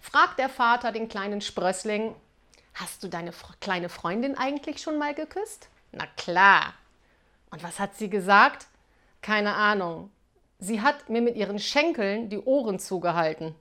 fragt der Vater den kleinen Sprössling, hast du deine kleine Freundin eigentlich schon mal geküsst? Na klar. Und was hat sie gesagt? Keine Ahnung. Sie hat mir mit ihren Schenkeln die Ohren zugehalten.